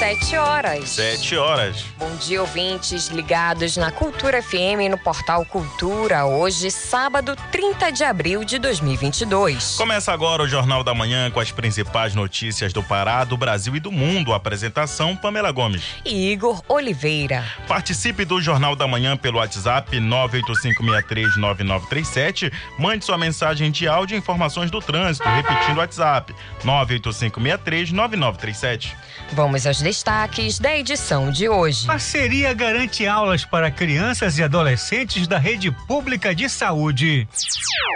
Sete horas. Sete horas. Bom dia, ouvintes ligados na Cultura FM e no portal Cultura. Hoje, sábado, 30 de abril de 2022. Começa agora o Jornal da Manhã com as principais notícias do Pará, do Brasil e do mundo. apresentação: Pamela Gomes e Igor Oliveira. Participe do Jornal da Manhã pelo WhatsApp 985639937. Mande sua mensagem de áudio e informações do trânsito. Repetindo o WhatsApp 985639937. Vamos aos destaques da edição de hoje. Parceria garante aulas para crianças e adolescentes da rede pública de saúde.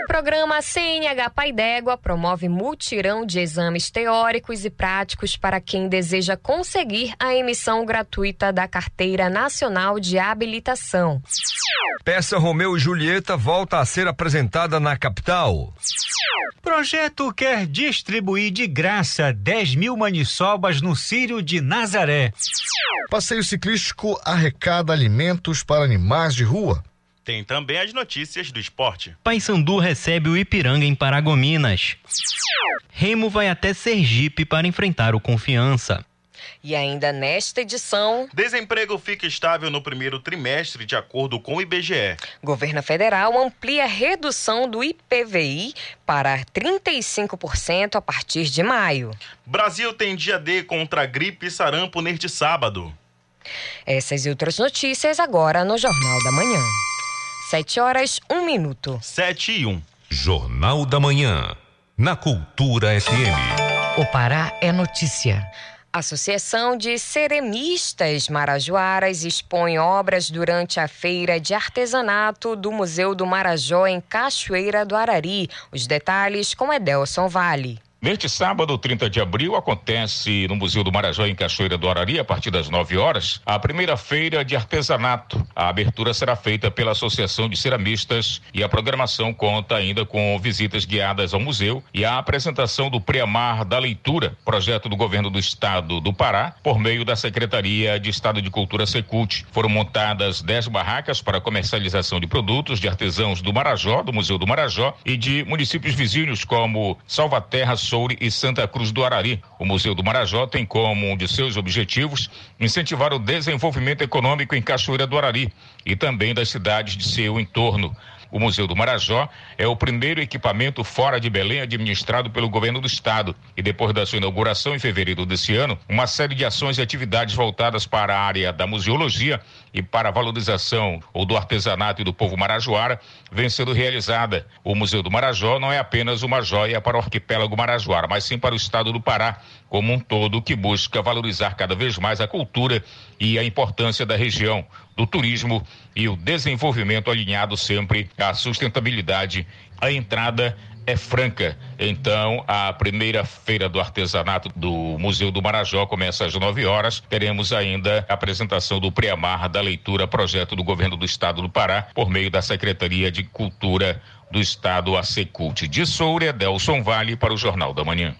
Programa CNH Pai D'Égua promove multirão de exames teóricos e práticos para quem deseja conseguir a emissão gratuita da Carteira Nacional de Habilitação. Peça Romeu e Julieta volta a ser apresentada na capital. Projeto quer distribuir de graça 10 mil maniçobas no Círio de Nazaré. Passeio ciclístico arrecada alimentos para animais de rua. Tem também as notícias do esporte. Paysandu recebe o Ipiranga em Paragominas. Remo vai até Sergipe para enfrentar o Confiança. E ainda nesta edição. Desemprego fica estável no primeiro trimestre, de acordo com o IBGE. Governo federal amplia a redução do IPVI para 35% a partir de maio. Brasil tem dia D contra gripe e sarampo neste sábado. Essas e outras notícias agora no Jornal da Manhã. 7 horas, 1 minuto. 7 e 1. Jornal da Manhã. Na Cultura FM. O Pará é notícia. Associação de Ceremistas Marajoaras expõe obras durante a feira de artesanato do Museu do Marajó em Cachoeira do Arari. Os detalhes com Edelson Vale. Neste sábado, 30 de abril, acontece no Museu do Marajó, em Cachoeira do Arari, a partir das 9 horas, a primeira feira de artesanato. A abertura será feita pela Associação de Ceramistas e a programação conta ainda com visitas guiadas ao museu e a apresentação do Preamar da Leitura, projeto do governo do estado do Pará, por meio da Secretaria de Estado de Cultura Secult. Foram montadas 10 barracas para comercialização de produtos de artesãos do Marajó, do Museu do Marajó e de municípios vizinhos como Salvaterra, Soure e Santa Cruz do Arari. O Museu do Marajó tem como um de seus objetivos incentivar o desenvolvimento econômico em Cachoeira do Arari e também das cidades de seu entorno. O Museu do Marajó é o primeiro equipamento fora de Belém administrado pelo governo do estado. E depois da sua inauguração em fevereiro desse ano, uma série de ações e atividades voltadas para a área da museologia e para a valorização ou do artesanato e do povo marajoara vem sendo realizada. O Museu do Marajó não é apenas uma joia para o arquipélago marajoara, mas sim para o estado do Pará como um todo que busca valorizar cada vez mais a cultura e a importância da região, do turismo e o desenvolvimento alinhado sempre à sustentabilidade. A entrada é franca. Então, a primeira feira do artesanato do Museu do Marajó começa às 9 horas. Teremos ainda a apresentação do Preamar da leitura projeto do governo do estado do Pará por meio da Secretaria de Cultura do Estado, a Secult. De Soura, Delson Vale para o Jornal da Manhã.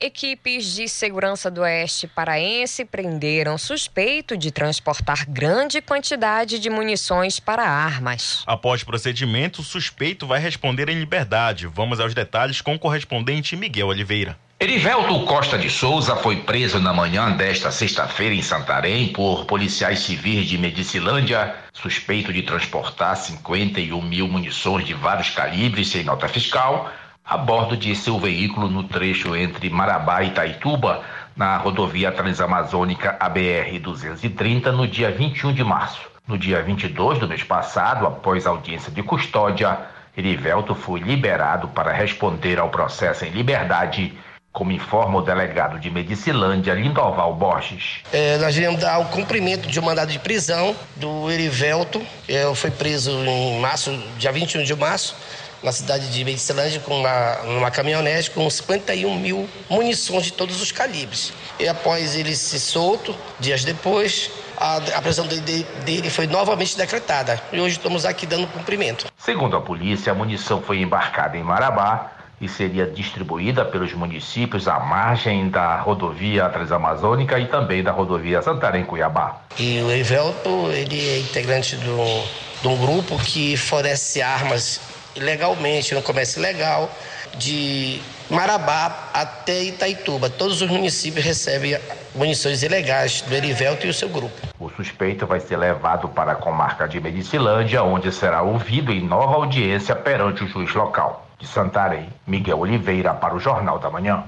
Equipes de segurança do Oeste Paraense prenderam suspeito de transportar grande quantidade de munições para armas. Após procedimento, o suspeito vai responder em liberdade. Vamos aos detalhes com o correspondente Miguel Oliveira. Erivelto Costa de Souza foi preso na manhã desta sexta-feira em Santarém por policiais civis de Medicilândia, suspeito de transportar 51 mil munições de vários calibres sem nota fiscal a bordo de seu veículo no trecho entre Marabá e Taituba, na rodovia transamazônica ABR-230, no dia 21 de março. No dia 22 do mês passado, após audiência de custódia, Erivelto foi liberado para responder ao processo em liberdade, como informa o delegado de Medicilândia, Lindoval Borges. É, nós iremos dar o cumprimento de um mandado de prisão do Erivelto. É, foi preso em março, dia 21 de março, na cidade de Medicilândia com uma, uma caminhonete com 51 mil munições de todos os calibres. E após ele ser solto, dias depois, a, a prisão dele, dele, foi novamente decretada. E hoje estamos aqui dando cumprimento. Segundo a polícia, a munição foi embarcada em Marabá e seria distribuída pelos municípios à margem da rodovia Transamazônica e também da rodovia Santarém-Cuiabá. E o Erivelto, ele é integrante do, de um grupo que fornece armas legalmente no comércio ilegal de Marabá até Itaituba. Todos os municípios recebem munições ilegais do Erivelto e o seu grupo. O suspeito vai ser levado para a comarca de Medicilândia, onde será ouvido em nova audiência perante o juiz local. De Santarém, Miguel Oliveira para o Jornal da Manhã.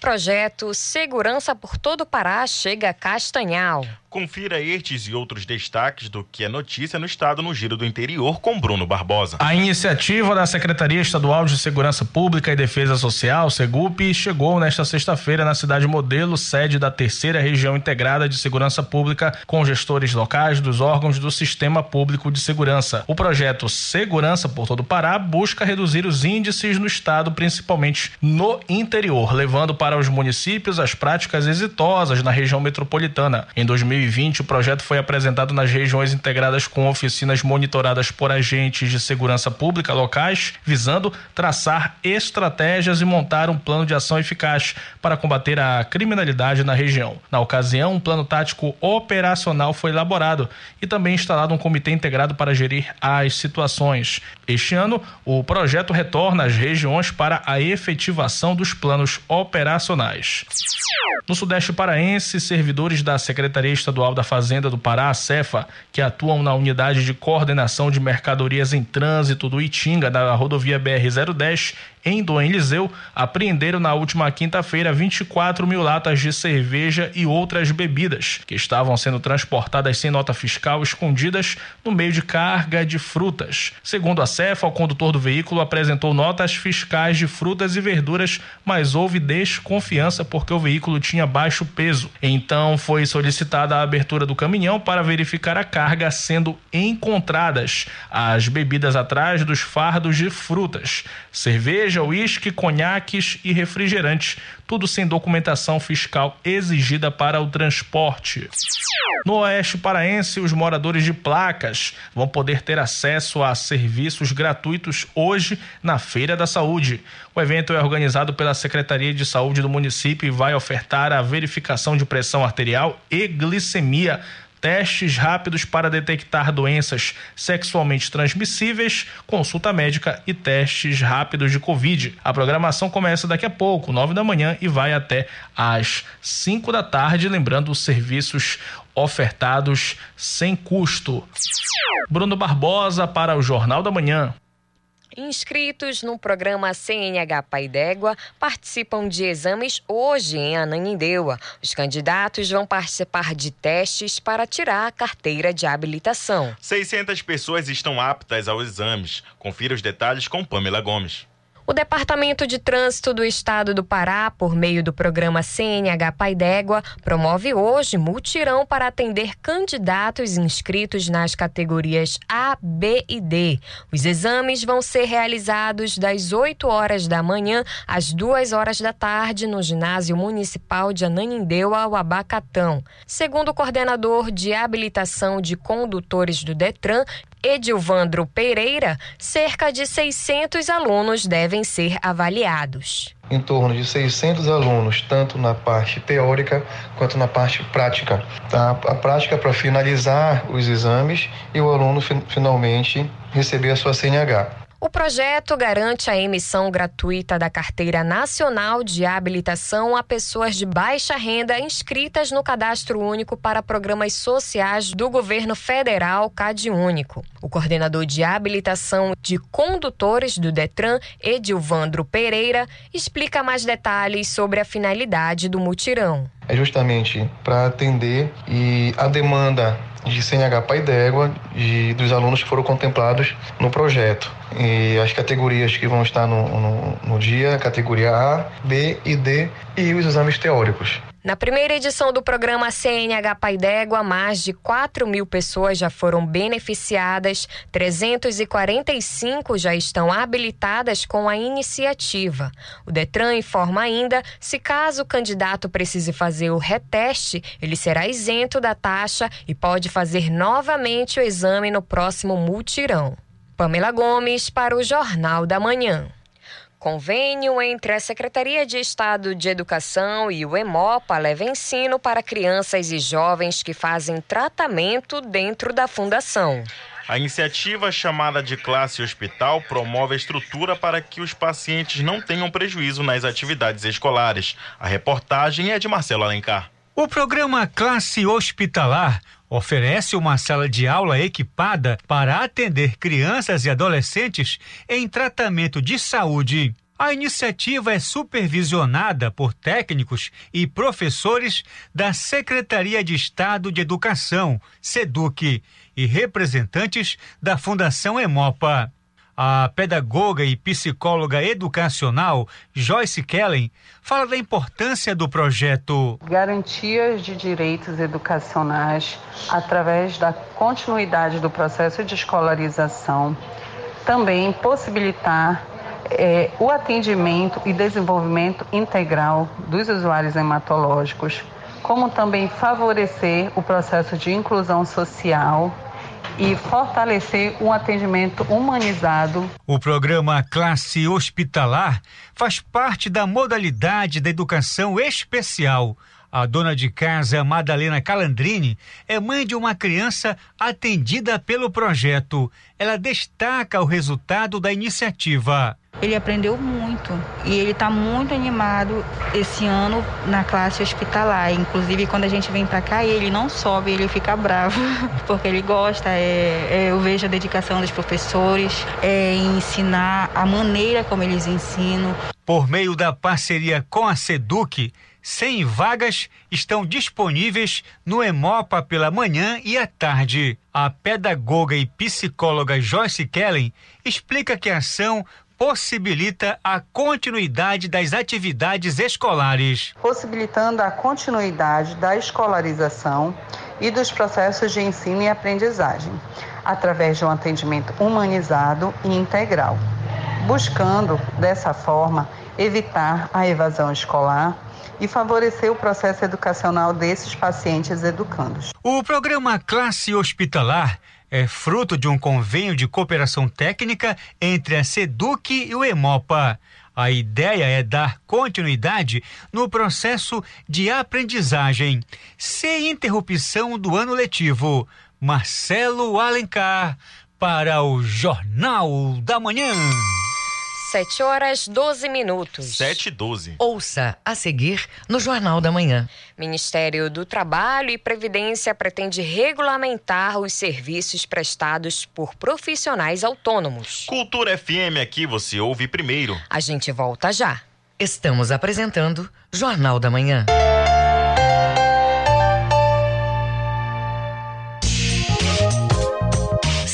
Projeto Segurança por todo o Pará chega a Castanhal. Confira estes e outros destaques do que é notícia no estado no Giro do Interior com Bruno Barbosa. A iniciativa da Secretaria Estadual de Segurança Pública e Defesa Social, Segup, chegou nesta sexta-feira na cidade modelo, sede da terceira região integrada de segurança pública, com gestores locais dos órgãos do Sistema Público de Segurança. O projeto Segurança por todo Pará busca reduzir os índices no estado, principalmente no interior, levando para os municípios as práticas exitosas na região metropolitana. Em 2000 2020, o projeto foi apresentado nas regiões integradas com oficinas monitoradas por agentes de segurança pública locais, visando traçar estratégias e montar um plano de ação eficaz para combater a criminalidade na região. Na ocasião, um plano tático operacional foi elaborado e também instalado um comitê integrado para gerir as situações. Este ano, o projeto retorna às regiões para a efetivação dos planos operacionais. No Sudeste Paraense, servidores da Secretaria Estadual da Fazenda do Pará, Cefa, que atuam na unidade de coordenação de mercadorias em trânsito do Itinga, da rodovia BR-010, em Dom Eliseu, apreenderam na última quinta-feira 24 mil latas de cerveja e outras bebidas, que estavam sendo transportadas sem nota fiscal escondidas no meio de carga de frutas. Segundo a Cefa, o condutor do veículo apresentou notas fiscais de frutas e verduras, mas houve desconfiança porque o veículo tinha baixo peso. Então foi solicitada a abertura do caminhão para verificar a carga, sendo encontradas as bebidas atrás dos fardos de frutas, cerveja cerveja, uísque, conhaques e refrigerantes, tudo sem documentação fiscal exigida para o transporte. No Oeste Paraense, os moradores de placas vão poder ter acesso a serviços gratuitos hoje na Feira da Saúde. O evento é organizado pela Secretaria de Saúde do município e vai ofertar a verificação de pressão arterial e glicemia testes rápidos para detectar doenças sexualmente transmissíveis, consulta médica e testes rápidos de Covid. A programação começa daqui a pouco, nove da manhã, e vai até às cinco da tarde, lembrando os serviços ofertados sem custo. Bruno Barbosa para o Jornal da Manhã. Inscritos no programa CNH Pai d'Égua participam de exames hoje em Ananindeua. Os candidatos vão participar de testes para tirar a carteira de habilitação. 600 pessoas estão aptas aos exames. Confira os detalhes com Pamela Gomes. O Departamento de Trânsito do Estado do Pará, por meio do programa CNH Pai d'Égua, promove hoje multirão para atender candidatos inscritos nas categorias A, B e D. Os exames vão ser realizados das 8 horas da manhã às 2 horas da tarde no Ginásio Municipal de Ananindeua, ao Abacatão. Segundo o coordenador de habilitação de condutores do Detran, Edilvandro Pereira, cerca de 600 alunos devem ser avaliados. Em torno de 600 alunos, tanto na parte teórica quanto na parte prática. Tá? A prática para finalizar os exames e o aluno finalmente receber a sua CNH. O projeto garante a emissão gratuita da Carteira Nacional de Habilitação a pessoas de baixa renda inscritas no Cadastro Único para Programas Sociais do Governo Federal CadÚnico. O coordenador de habilitação de condutores do Detran, Edilvandro Pereira, explica mais detalhes sobre a finalidade do mutirão. É justamente para atender e a demanda de CNH Pai d'Égua de, dos alunos que foram contemplados no projeto. E as categorias que vão estar no, no, no dia, categoria A, B e D e os exames teóricos. Na primeira edição do programa CNH Pai d'Égua, mais de 4 mil pessoas já foram beneficiadas, 345 já estão habilitadas com a iniciativa. O Detran informa ainda se caso o candidato precise fazer o reteste, ele será isento da taxa e pode fazer novamente o exame no próximo multirão. Pamela Gomes para o Jornal da Manhã. Convênio entre a Secretaria de Estado de Educação e o EMOPA leva ensino para crianças e jovens que fazem tratamento dentro da fundação. A iniciativa chamada de Classe Hospital promove a estrutura para que os pacientes não tenham prejuízo nas atividades escolares. A reportagem é de Marcelo Alencar. O programa Classe Hospitalar oferece uma sala de aula equipada para atender crianças e adolescentes em tratamento de saúde. A iniciativa é supervisionada por técnicos e professores da Secretaria de Estado de Educação, SEDUC, e representantes da Fundação Emopa. A pedagoga e psicóloga educacional Joyce Kellen fala da importância do projeto. Garantias de direitos educacionais através da continuidade do processo de escolarização. Também possibilitar é, o atendimento e desenvolvimento integral dos usuários hematológicos, como também favorecer o processo de inclusão social e fortalecer um atendimento humanizado. O programa Classe Hospitalar faz parte da modalidade da educação especial. A dona de casa, Madalena Calandrini, é mãe de uma criança atendida pelo projeto. Ela destaca o resultado da iniciativa. Ele aprendeu muito e ele está muito animado esse ano na classe hospitalar. Inclusive, quando a gente vem para cá, ele não sobe, ele fica bravo, porque ele gosta. É, é, eu vejo a dedicação dos professores é, em ensinar a maneira como eles ensinam. Por meio da parceria com a SEDUC, 100 vagas estão disponíveis no Emopa pela manhã e à tarde. A pedagoga e psicóloga Joyce Kellen explica que a ação possibilita a continuidade das atividades escolares. Possibilitando a continuidade da escolarização e dos processos de ensino e aprendizagem, através de um atendimento humanizado e integral, buscando, dessa forma, evitar a evasão escolar e favorecer o processo educacional desses pacientes educandos. O programa Classe Hospitalar é fruto de um convênio de cooperação técnica entre a SEDUC e o EMOPA. A ideia é dar continuidade no processo de aprendizagem, sem interrupção do ano letivo. Marcelo Alencar, para o Jornal da Manhã. 7 horas 12 minutos. 7 e 12. Ouça a seguir no Jornal da Manhã. Ministério do Trabalho e Previdência pretende regulamentar os serviços prestados por profissionais autônomos. Cultura FM aqui você ouve primeiro. A gente volta já. Estamos apresentando Jornal da Manhã.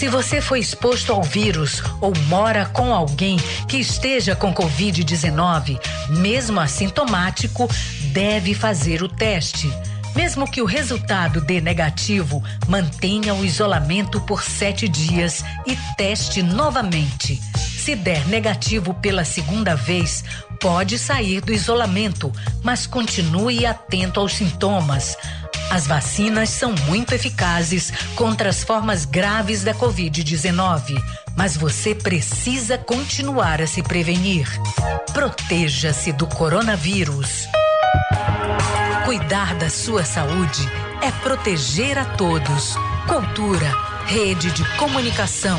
Se você foi exposto ao vírus ou mora com alguém que esteja com Covid-19, mesmo assintomático, deve fazer o teste. Mesmo que o resultado dê negativo, mantenha o isolamento por sete dias e teste novamente. Se der negativo pela segunda vez, pode sair do isolamento, mas continue atento aos sintomas. As vacinas são muito eficazes contra as formas graves da Covid-19, mas você precisa continuar a se prevenir. Proteja-se do coronavírus. Cuidar da sua saúde é proteger a todos. Cultura, rede de comunicação.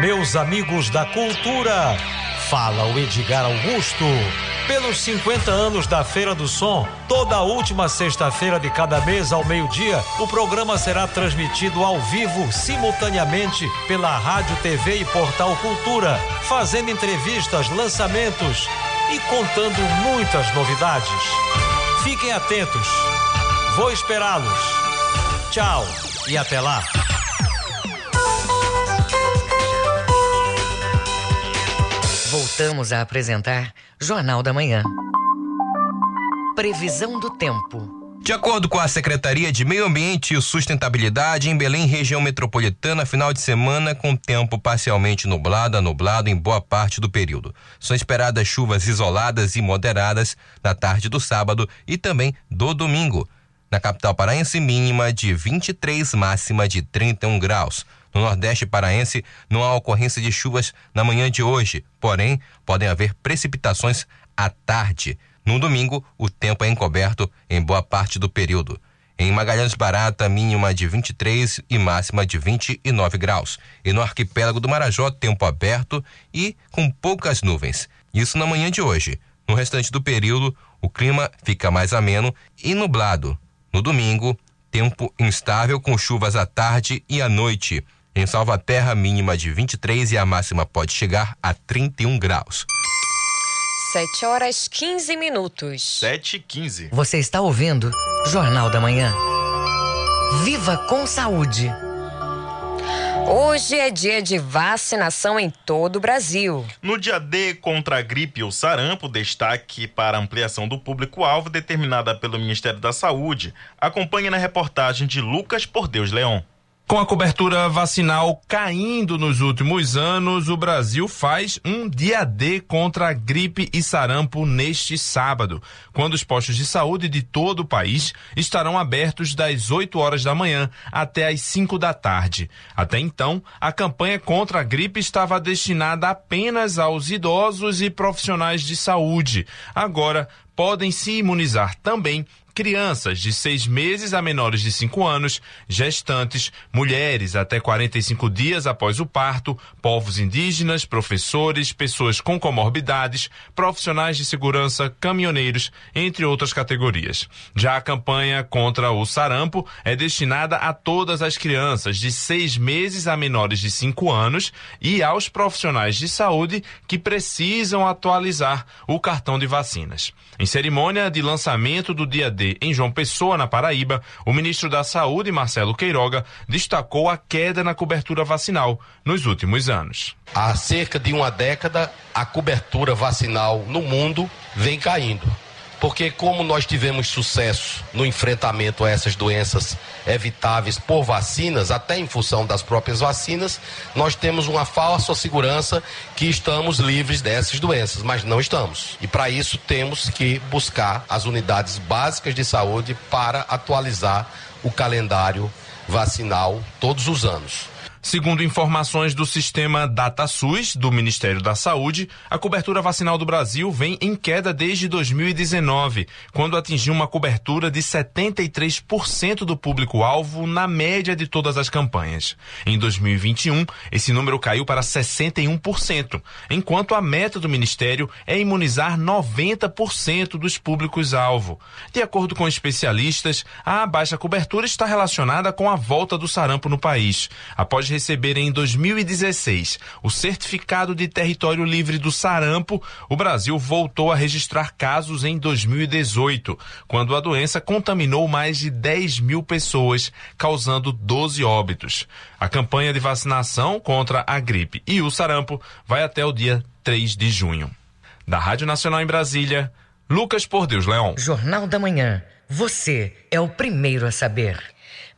Meus amigos da cultura, fala o Edgar Augusto. Pelos 50 anos da Feira do Som, toda última sexta-feira de cada mês ao meio-dia, o programa será transmitido ao vivo, simultaneamente, pela Rádio, TV e Portal Cultura, fazendo entrevistas, lançamentos e contando muitas novidades. Fiquem atentos. Vou esperá-los. Tchau e até lá. Voltamos a apresentar Jornal da Manhã. Previsão do tempo. De acordo com a Secretaria de Meio Ambiente e Sustentabilidade, em Belém, região metropolitana, final de semana com tempo parcialmente nublado a nublado em boa parte do período. São esperadas chuvas isoladas e moderadas na tarde do sábado e também do domingo. Na capital paraense, mínima de 23, máxima de 31 graus. No Nordeste paraense, não há ocorrência de chuvas na manhã de hoje, porém, podem haver precipitações à tarde. No domingo, o tempo é encoberto em boa parte do período. Em Magalhães Barata, mínima de 23 e máxima de 29 graus. E no arquipélago do Marajó, tempo aberto e com poucas nuvens. Isso na manhã de hoje. No restante do período, o clima fica mais ameno e nublado. No domingo, tempo instável com chuvas à tarde e à noite. Em Salvaterra, mínima de 23 e a máxima pode chegar a 31 graus. 7 horas 15 minutos. 7 e 15. Você está ouvindo Jornal da Manhã. Viva com saúde. Hoje é dia de vacinação em todo o Brasil. No dia D contra a gripe ou sarampo, destaque para a ampliação do público-alvo determinada pelo Ministério da Saúde. Acompanhe na reportagem de Lucas Por Deus Leão. Com a cobertura vacinal caindo nos últimos anos, o Brasil faz um dia D contra a gripe e sarampo neste sábado, quando os postos de saúde de todo o país estarão abertos das 8 horas da manhã até as 5 da tarde. Até então, a campanha contra a gripe estava destinada apenas aos idosos e profissionais de saúde. Agora, podem se imunizar também crianças de seis meses a menores de cinco anos, gestantes, mulheres até 45 dias após o parto, povos indígenas, professores, pessoas com comorbidades, profissionais de segurança, caminhoneiros, entre outras categorias. Já a campanha contra o sarampo é destinada a todas as crianças de seis meses a menores de cinco anos e aos profissionais de saúde que precisam atualizar o cartão de vacinas. Em cerimônia de lançamento do dia D em João Pessoa, na Paraíba, o ministro da Saúde, Marcelo Queiroga, destacou a queda na cobertura vacinal nos últimos anos. Há cerca de uma década, a cobertura vacinal no mundo vem caindo porque como nós tivemos sucesso no enfrentamento a essas doenças evitáveis por vacinas, até em função das próprias vacinas, nós temos uma falsa segurança que estamos livres dessas doenças, mas não estamos. E para isso temos que buscar as unidades básicas de saúde para atualizar o calendário vacinal todos os anos. Segundo informações do sistema DataSUS do Ministério da Saúde, a cobertura vacinal do Brasil vem em queda desde 2019, quando atingiu uma cobertura de 73% do público-alvo na média de todas as campanhas. Em 2021, esse número caiu para 61%, enquanto a meta do Ministério é imunizar 90% dos públicos-alvo. De acordo com especialistas, a baixa cobertura está relacionada com a volta do sarampo no país. Após receber em 2016 o certificado de território livre do sarampo, o Brasil voltou a registrar casos em 2018, quando a doença contaminou mais de 10 mil pessoas, causando 12 óbitos. A campanha de vacinação contra a gripe e o sarampo vai até o dia 3 de junho. Da Rádio Nacional em Brasília, Lucas Por Deus Leão. Jornal da Manhã. Você é o primeiro a saber.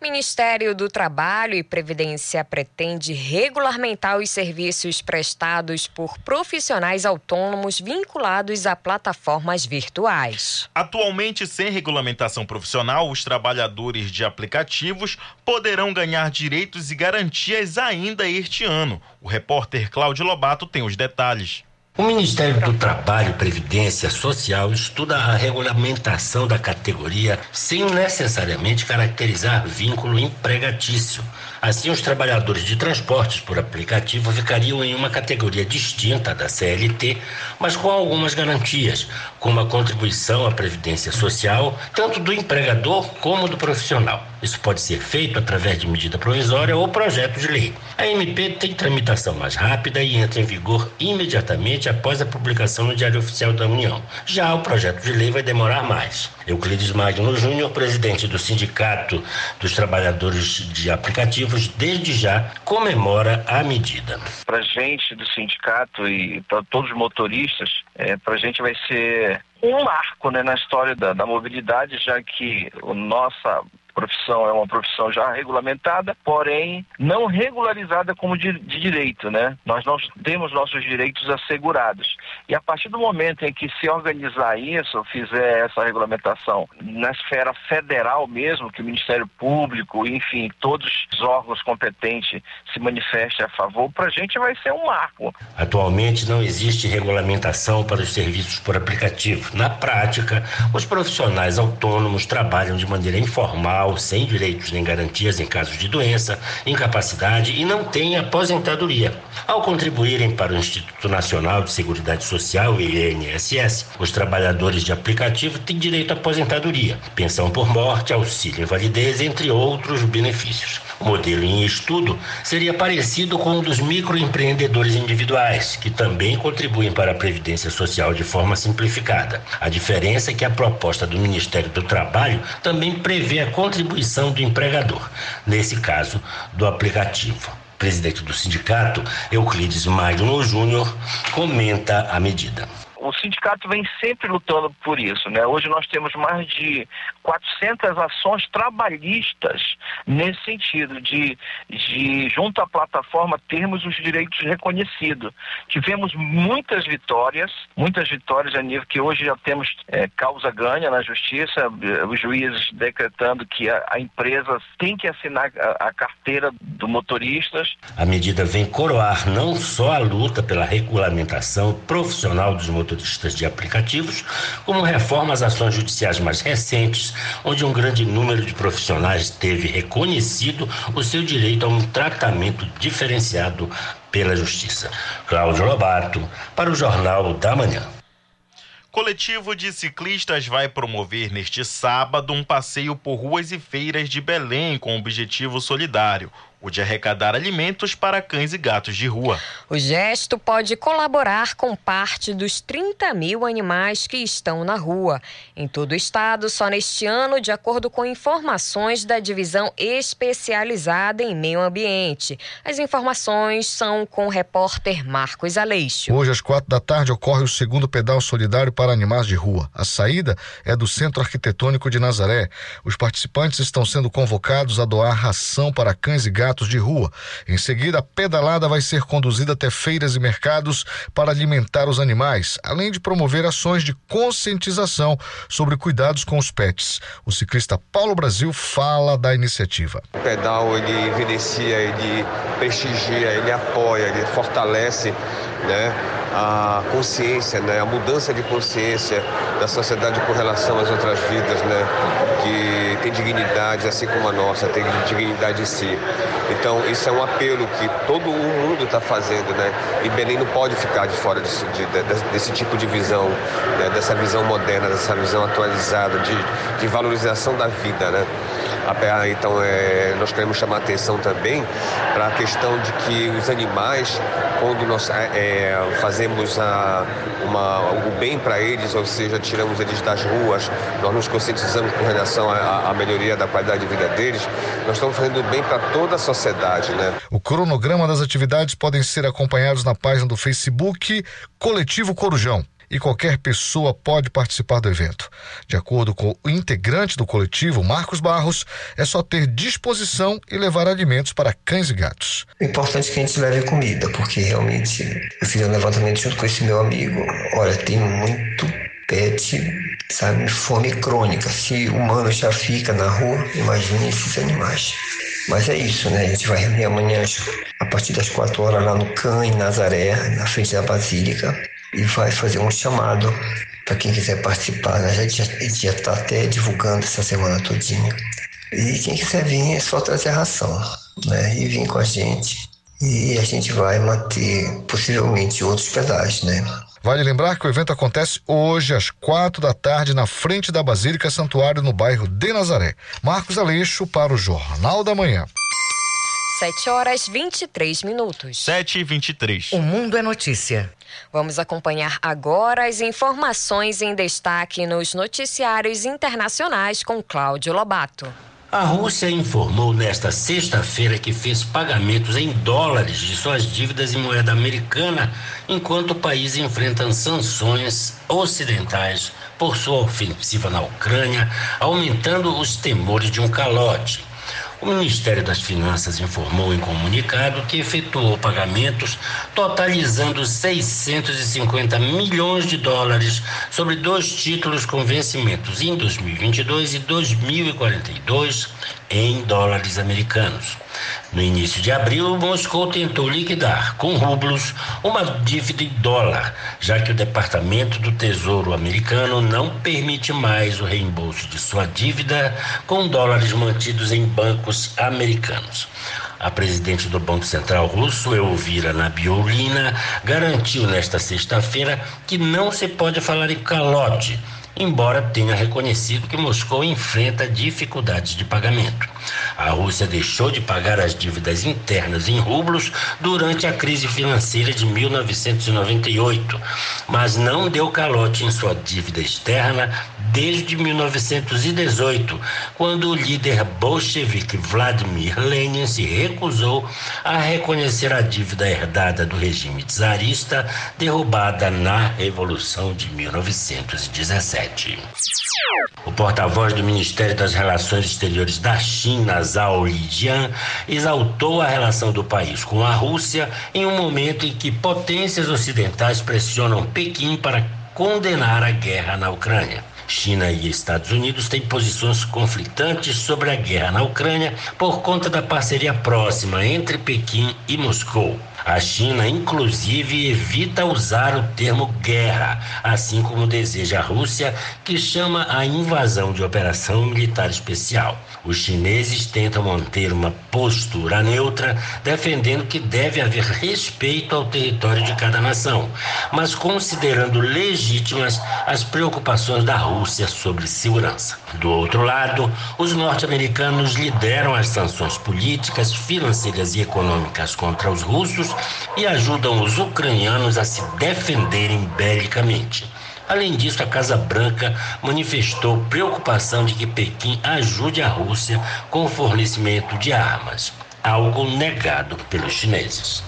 Ministério do Trabalho e Previdência pretende regulamentar os serviços prestados por profissionais autônomos vinculados a plataformas virtuais. Atualmente, sem regulamentação profissional, os trabalhadores de aplicativos poderão ganhar direitos e garantias ainda este ano. O repórter Cláudio Lobato tem os detalhes. O Ministério do Trabalho e Previdência Social estuda a regulamentação da categoria sem necessariamente caracterizar vínculo empregatício. Assim, os trabalhadores de transportes por aplicativo ficariam em uma categoria distinta da CLT, mas com algumas garantias, como a contribuição à Previdência Social, tanto do empregador como do profissional. Isso pode ser feito através de medida provisória ou projeto de lei. A MP tem tramitação mais rápida e entra em vigor imediatamente após a publicação no Diário Oficial da União. Já o projeto de lei vai demorar mais. Euclides Magno Júnior, presidente do Sindicato dos Trabalhadores de Aplicativos, desde já comemora a medida. Para gente do sindicato e para todos os motoristas, é, para a gente vai ser um marco né, na história da, da mobilidade, já que a nossa profissão é uma profissão já regulamentada, porém não regularizada como de, de, direito, né? Nós não temos nossos direitos assegurados. E a partir do momento em que se organizar isso, fizer essa regulamentação na esfera federal mesmo, que o Ministério Público, enfim, todos os órgãos competentes se manifestem a favor, para a gente vai ser um marco. Atualmente não existe regulamentação para os serviços por aplicativo. Na prática, os profissionais autônomos trabalham de maneira informal sem direitos nem garantias em casos de doença, incapacidade e não têm aposentadoria. Ao contribuírem para o Instituto Nacional de Seguridade Social INSS, os trabalhadores de aplicativo têm direito à aposentadoria, pensão por morte, auxílio invalidez, entre outros benefícios. O modelo em estudo seria parecido com o dos microempreendedores individuais, que também contribuem para a Previdência Social de forma simplificada. A diferença é que a proposta do Ministério do Trabalho também prevê a contribuição do empregador, nesse caso, do aplicativo. Presidente do sindicato, Euclides Magno Júnior, comenta a medida o sindicato vem sempre lutando por isso, né? Hoje nós temos mais de 400 ações trabalhistas nesse sentido de, de junto à plataforma termos os direitos reconhecidos. Tivemos muitas vitórias, muitas vitórias a nível que hoje já temos é, causa ganha na justiça, eh, os juízes decretando que a, a empresa tem que assinar a, a carteira do motoristas. A medida vem coroar não só a luta pela regulamentação profissional dos motoristas motoristas de aplicativos, como reforma às ações judiciais mais recentes, onde um grande número de profissionais teve reconhecido o seu direito a um tratamento diferenciado pela Justiça. Cláudio Lobato, para o Jornal da Manhã. Coletivo de ciclistas vai promover neste sábado um passeio por ruas e feiras de Belém com objetivo solidário o de arrecadar alimentos para cães e gatos de rua. O gesto pode colaborar com parte dos 30 mil animais que estão na rua. Em todo o estado, só neste ano, de acordo com informações da Divisão Especializada em Meio Ambiente. As informações são com o repórter Marcos Aleixo. Hoje, às quatro da tarde, ocorre o segundo pedal solidário para animais de rua. A saída é do Centro Arquitetônico de Nazaré. Os participantes estão sendo convocados a doar ração para cães e gatos gatos de rua. Em seguida, a pedalada vai ser conduzida até feiras e mercados para alimentar os animais, além de promover ações de conscientização sobre cuidados com os pets. O ciclista Paulo Brasil fala da iniciativa. O pedal ele evidencia, ele prestigia, ele apoia, ele fortalece né, a consciência, né, a mudança de consciência da sociedade com relação às outras vidas, né, que tem dignidade, assim como a nossa, tem dignidade em si. Então, isso é um apelo que todo o mundo está fazendo, né, e Belém não pode ficar de fora desse, de, de, desse tipo de visão, né, dessa visão moderna, dessa visão atualizada de, de valorização da vida, né. Então, é, nós queremos chamar atenção também para a questão de que os animais, quando nós é, fazemos a, uma, o bem para eles, ou seja, tiramos eles das ruas, nós nos conscientizamos com relação à, à melhoria da qualidade de vida deles, nós estamos fazendo bem para toda a sociedade. Né? O cronograma das atividades podem ser acompanhados na página do Facebook Coletivo Corujão e qualquer pessoa pode participar do evento. De acordo com o integrante do coletivo, Marcos Barros, é só ter disposição e levar alimentos para cães e gatos. O importante é que a gente leve comida, porque realmente eu fiz um levantamento junto com esse meu amigo. Olha, tem muito pet, sabe, fome crônica. Se o humano já fica na rua, imagine esses animais. Mas é isso, né? A gente vai reunir amanhã a partir das quatro horas lá no CAN, em Nazaré, na frente da Basílica e vai fazer um chamado para quem quiser participar. Né? A gente já está até divulgando essa semana todinha. E quem quiser vir é só trazer ração, né? E vir com a gente. E a gente vai manter possivelmente outros pedágios, né? Vale lembrar que o evento acontece hoje às quatro da tarde na frente da Basílica Santuário no bairro de Nazaré. Marcos Aleixo para o Jornal da Manhã. 7 horas 23 minutos. 7 e 23. O Mundo é Notícia. Vamos acompanhar agora as informações em destaque nos noticiários internacionais com Cláudio Lobato. A Rússia informou nesta sexta-feira que fez pagamentos em dólares de suas dívidas em moeda americana, enquanto o país enfrenta sanções ocidentais por sua ofensiva na Ucrânia, aumentando os temores de um calote. O Ministério das Finanças informou em comunicado que efetuou pagamentos totalizando 650 milhões de dólares sobre dois títulos com vencimentos em 2022 e 2042 em dólares americanos. No início de abril, Moscou tentou liquidar com rublos uma dívida em dólar, já que o Departamento do Tesouro americano não permite mais o reembolso de sua dívida com dólares mantidos em bancos americanos. A presidente do Banco Central russo, Elvira Nabiolina, garantiu nesta sexta-feira que não se pode falar em calote embora tenha reconhecido que Moscou enfrenta dificuldades de pagamento. A Rússia deixou de pagar as dívidas internas em rublos durante a crise financeira de 1998, mas não deu calote em sua dívida externa desde 1918, quando o líder bolchevique Vladimir Lenin se recusou a reconhecer a dívida herdada do regime czarista derrubada na Revolução de 1917. O porta-voz do Ministério das Relações Exteriores da China, Zhao Lijian, exaltou a relação do país com a Rússia em um momento em que potências ocidentais pressionam Pequim para condenar a guerra na Ucrânia. China e Estados Unidos têm posições conflitantes sobre a guerra na Ucrânia por conta da parceria próxima entre Pequim e Moscou. A China, inclusive, evita usar o termo guerra, assim como deseja a Rússia, que chama a invasão de operação militar especial. Os chineses tentam manter uma postura neutra, defendendo que deve haver respeito ao território de cada nação, mas considerando legítimas as preocupações da Rússia sobre segurança. Do outro lado, os norte-americanos lideram as sanções políticas, financeiras e econômicas contra os russos e ajudam os ucranianos a se defenderem belicamente. Além disso, a Casa Branca manifestou preocupação de que Pequim ajude a Rússia com o fornecimento de armas, algo negado pelos chineses.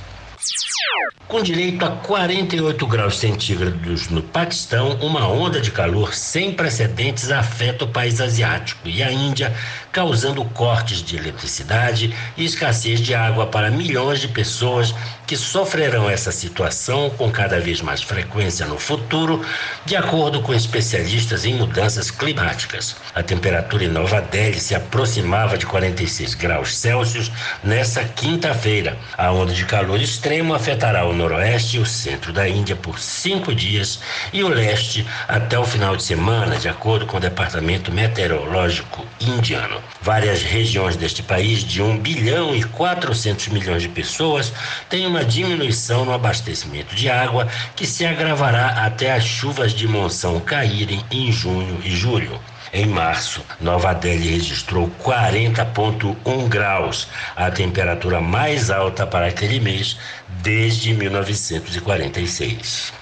Com direito a 48 graus centígrados no Paquistão, uma onda de calor sem precedentes afeta o país asiático e a Índia, causando cortes de eletricidade e escassez de água para milhões de pessoas que sofrerão essa situação com cada vez mais frequência no futuro, de acordo com especialistas em mudanças climáticas. A temperatura em Nova Delhi se aproximava de 46 graus Celsius nessa quinta-feira. A onda de calor extremo afetará o noroeste e o centro da Índia por cinco dias e o leste até o final de semana, de acordo com o Departamento Meteorológico Indiano. Várias regiões deste país, de 1 bilhão e 400 milhões de pessoas, têm uma diminuição no abastecimento de água que se agravará até as chuvas de monção caírem em junho e julho. Em março, Nova Delhi registrou 40,1 graus, a temperatura mais alta para aquele mês desde 1946.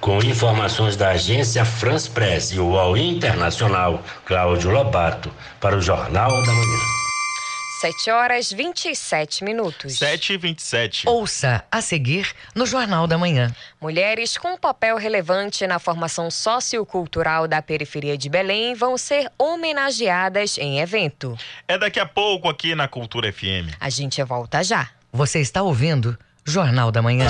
Com informações da agência France Press e o UOL Internacional, Cláudio Lobato, para o Jornal da Manhã. 7 horas 27 minutos. 7 e 27. Ouça a seguir no Jornal da Manhã. Mulheres com papel relevante na formação sociocultural da periferia de Belém vão ser homenageadas em evento. É daqui a pouco aqui na Cultura FM. A gente volta já. Você está ouvindo Jornal da Manhã.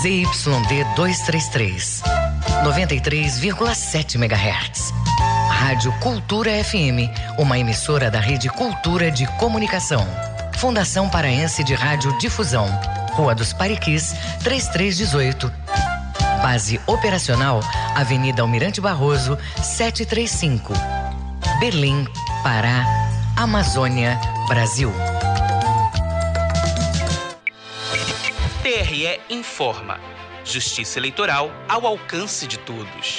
ZYD 233, 93,7 MHz. Rádio Cultura FM, uma emissora da Rede Cultura de Comunicação. Fundação Paraense de Rádio Difusão. Rua dos Pariquis, 3318. Base operacional, Avenida Almirante Barroso, 735. Berlim, Pará, Amazônia, Brasil. TRE informa. Justiça eleitoral ao alcance de todos.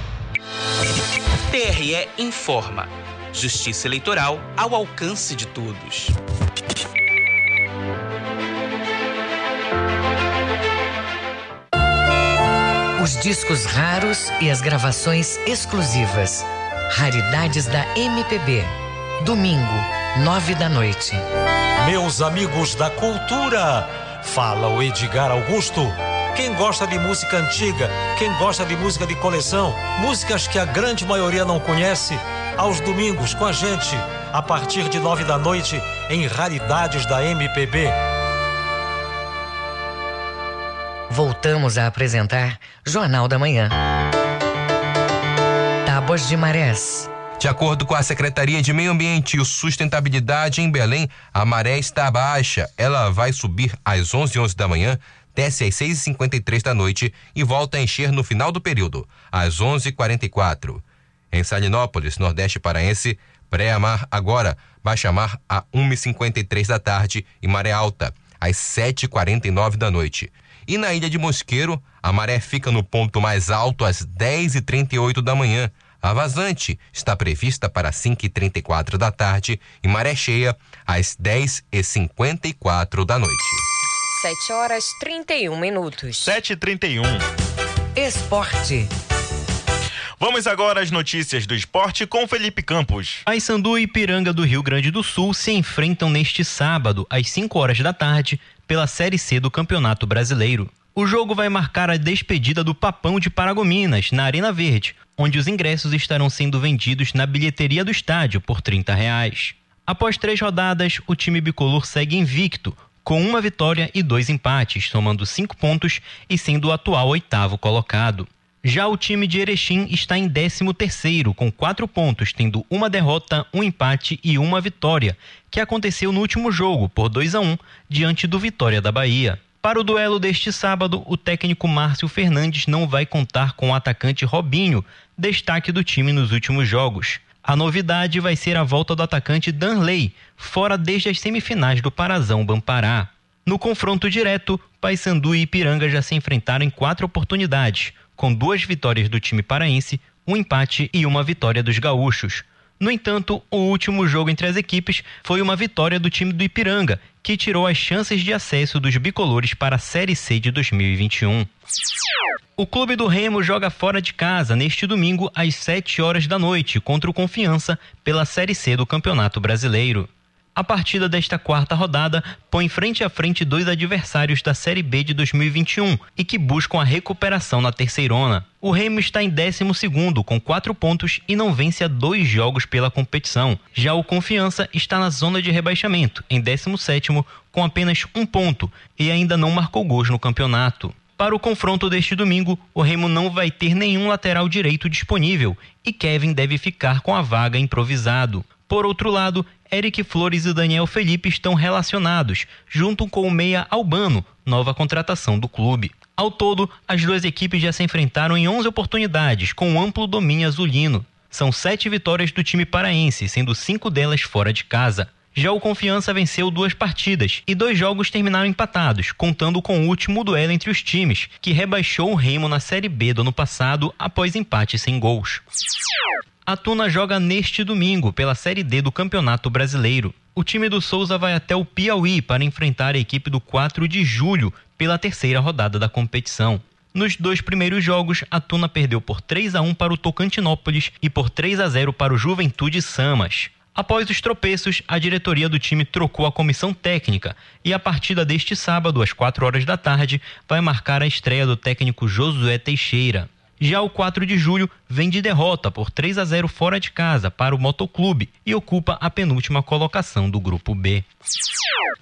TRE informa. Justiça eleitoral ao alcance de todos. Os discos raros e as gravações exclusivas. Raridades da MPB. Domingo, nove da noite. Meus amigos da cultura, fala o Edgar Augusto. Quem gosta de música antiga, quem gosta de música de coleção, músicas que a grande maioria não conhece, aos domingos com a gente, a partir de nove da noite, em Raridades da MPB. Voltamos a apresentar Jornal da Manhã. Tábuas de Marés. De acordo com a Secretaria de Meio Ambiente e Sustentabilidade em Belém, a maré está baixa. Ela vai subir às 11 h 11 da manhã desce às 6h53 da noite e volta a encher no final do período, às 11h44. Em Salinópolis, Nordeste Paraense, pré-amar agora, baixa-mar a 1h53 da tarde e maré alta, às 7h49 da noite. E na ilha de Mosqueiro, a maré fica no ponto mais alto às 10h38 da manhã. A vazante está prevista para 5h34 da tarde e maré cheia às 10h54 da noite. 7 horas 31 minutos. 7 e 31 Esporte. Vamos agora às notícias do esporte com Felipe Campos. Paysandu e Ipiranga do Rio Grande do Sul se enfrentam neste sábado, às 5 horas da tarde, pela Série C do Campeonato Brasileiro. O jogo vai marcar a despedida do Papão de Paragominas, na Arena Verde, onde os ingressos estarão sendo vendidos na bilheteria do estádio por 30 reais. Após três rodadas, o time bicolor segue invicto, com uma vitória e dois empates, somando cinco pontos e sendo o atual oitavo colocado. Já o time de Erechim está em 13 terceiro, com quatro pontos, tendo uma derrota, um empate e uma vitória, que aconteceu no último jogo, por 2 a 1 diante do Vitória da Bahia. Para o duelo deste sábado, o técnico Márcio Fernandes não vai contar com o atacante Robinho, destaque do time nos últimos jogos. A novidade vai ser a volta do atacante Danley, fora desde as semifinais do Parazão Bampará. No confronto direto, Paysandu e Ipiranga já se enfrentaram em quatro oportunidades, com duas vitórias do time paraense, um empate e uma vitória dos gaúchos. No entanto, o último jogo entre as equipes foi uma vitória do time do Ipiranga, que tirou as chances de acesso dos bicolores para a Série C de 2021. O Clube do Remo joga fora de casa neste domingo às 7 horas da noite contra o Confiança pela Série C do Campeonato Brasileiro. A partida desta quarta rodada põe frente a frente dois adversários da Série B de 2021 e que buscam a recuperação na terceirona. O Remo está em 12 com quatro pontos e não vence a dois jogos pela competição. Já o Confiança está na zona de rebaixamento, em 17 com apenas um ponto e ainda não marcou gols no campeonato. Para o confronto deste domingo, o Remo não vai ter nenhum lateral direito disponível e Kevin deve ficar com a vaga improvisado. Por outro lado, Eric Flores e Daniel Felipe estão relacionados, junto com o meia Albano, nova contratação do clube. Ao todo, as duas equipes já se enfrentaram em 11 oportunidades, com amplo domínio azulino. São sete vitórias do time paraense, sendo cinco delas fora de casa. Já o Confiança venceu duas partidas e dois jogos terminaram empatados, contando com o último duelo entre os times, que rebaixou o Remo na Série B do ano passado após empate sem gols. A Tuna joga neste domingo pela Série D do Campeonato Brasileiro. O time do Souza vai até o Piauí para enfrentar a equipe do 4 de julho pela terceira rodada da competição. Nos dois primeiros jogos, a Tuna perdeu por 3 a 1 para o Tocantinópolis e por 3 a 0 para o Juventude Samas. Após os tropeços, a diretoria do time trocou a comissão técnica e a partida deste sábado, às 4 horas da tarde, vai marcar a estreia do técnico Josué Teixeira. Já o 4 de julho vem de derrota por 3 a 0 fora de casa para o Motoclube e ocupa a penúltima colocação do grupo B.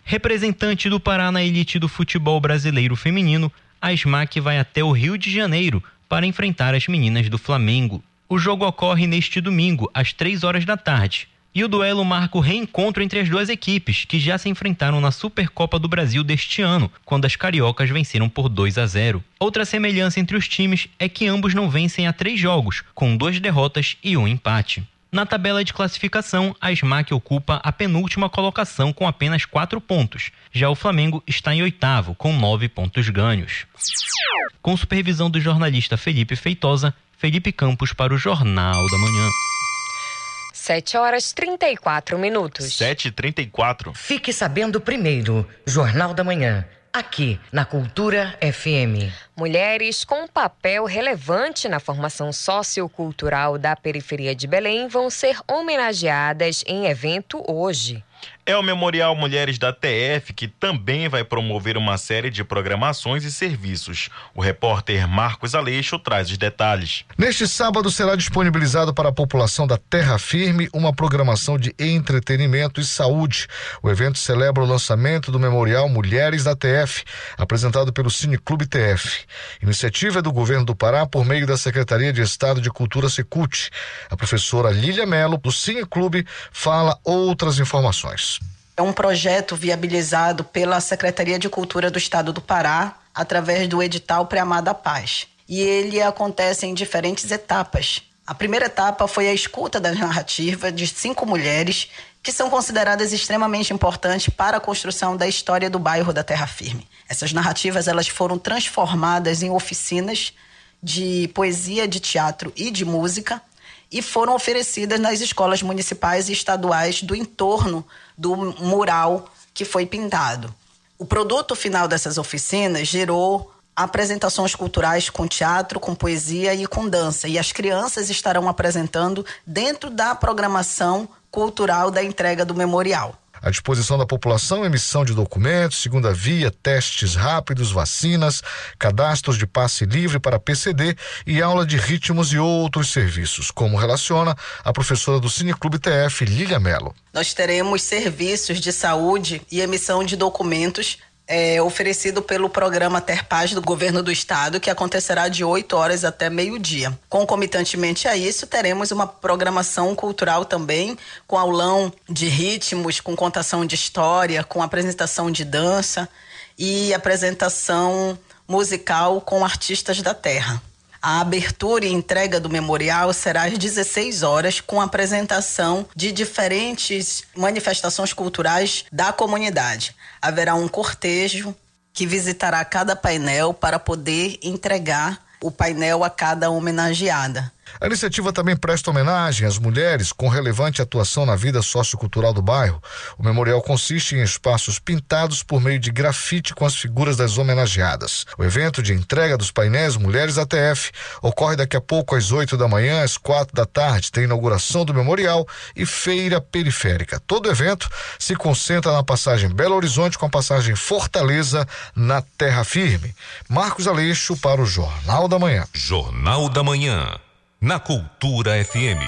Representante do Pará na elite do futebol brasileiro feminino, a SMAC vai até o Rio de Janeiro para enfrentar as meninas do Flamengo. O jogo ocorre neste domingo, às 3 horas da tarde. E o duelo marca o reencontro entre as duas equipes, que já se enfrentaram na Supercopa do Brasil deste ano, quando as cariocas venceram por 2 a 0. Outra semelhança entre os times é que ambos não vencem há três jogos, com duas derrotas e um empate. Na tabela de classificação, a SMAC ocupa a penúltima colocação com apenas quatro pontos. Já o Flamengo está em oitavo, com nove pontos ganhos. Com supervisão do jornalista Felipe Feitosa, Felipe Campos para o Jornal da Manhã. 7 horas 34 minutos. 7h34. Fique sabendo primeiro, Jornal da Manhã. Aqui na Cultura FM. Mulheres com papel relevante na formação sociocultural da periferia de Belém vão ser homenageadas em evento hoje é o Memorial Mulheres da TF, que também vai promover uma série de programações e serviços. O repórter Marcos Aleixo traz os detalhes. Neste sábado será disponibilizado para a população da Terra Firme uma programação de entretenimento e saúde. O evento celebra o lançamento do Memorial Mulheres da TF, apresentado pelo Cineclube TF. Iniciativa é do governo do Pará por meio da Secretaria de Estado de Cultura Secult. A professora Lília Melo, do Cineclube, fala outras informações. É um projeto viabilizado pela Secretaria de Cultura do Estado do Pará, através do edital Preamada Paz. E ele acontece em diferentes etapas. A primeira etapa foi a escuta da narrativa de cinco mulheres que são consideradas extremamente importantes para a construção da história do bairro da Terra Firme. Essas narrativas elas foram transformadas em oficinas de poesia, de teatro e de música e foram oferecidas nas escolas municipais e estaduais do entorno do mural que foi pintado. O produto final dessas oficinas gerou apresentações culturais com teatro, com poesia e com dança. E as crianças estarão apresentando dentro da programação cultural da entrega do memorial à disposição da população emissão de documentos, segunda via, testes rápidos, vacinas, cadastros de passe livre para PCD e aula de ritmos e outros serviços, como relaciona a professora do Cineclube TF, Lília Mello. Nós teremos serviços de saúde e emissão de documentos é, oferecido pelo programa Terpaz do Governo do Estado, que acontecerá de 8 horas até meio-dia. Concomitantemente a isso, teremos uma programação cultural também, com aulão de ritmos, com contação de história, com apresentação de dança e apresentação musical com artistas da terra. A abertura e entrega do memorial será às 16 horas, com apresentação de diferentes manifestações culturais da comunidade. Haverá um cortejo que visitará cada painel para poder entregar o painel a cada homenageada. A iniciativa também presta homenagem às mulheres com relevante atuação na vida sociocultural do bairro. O memorial consiste em espaços pintados por meio de grafite com as figuras das homenageadas. O evento de entrega dos painéis Mulheres ATF ocorre daqui a pouco às 8 da manhã, às quatro da tarde. Tem inauguração do memorial e feira periférica. Todo o evento se concentra na passagem Belo Horizonte com a passagem Fortaleza na Terra Firme. Marcos Aleixo para o Jornal da Manhã. Jornal da Manhã na Cultura FM.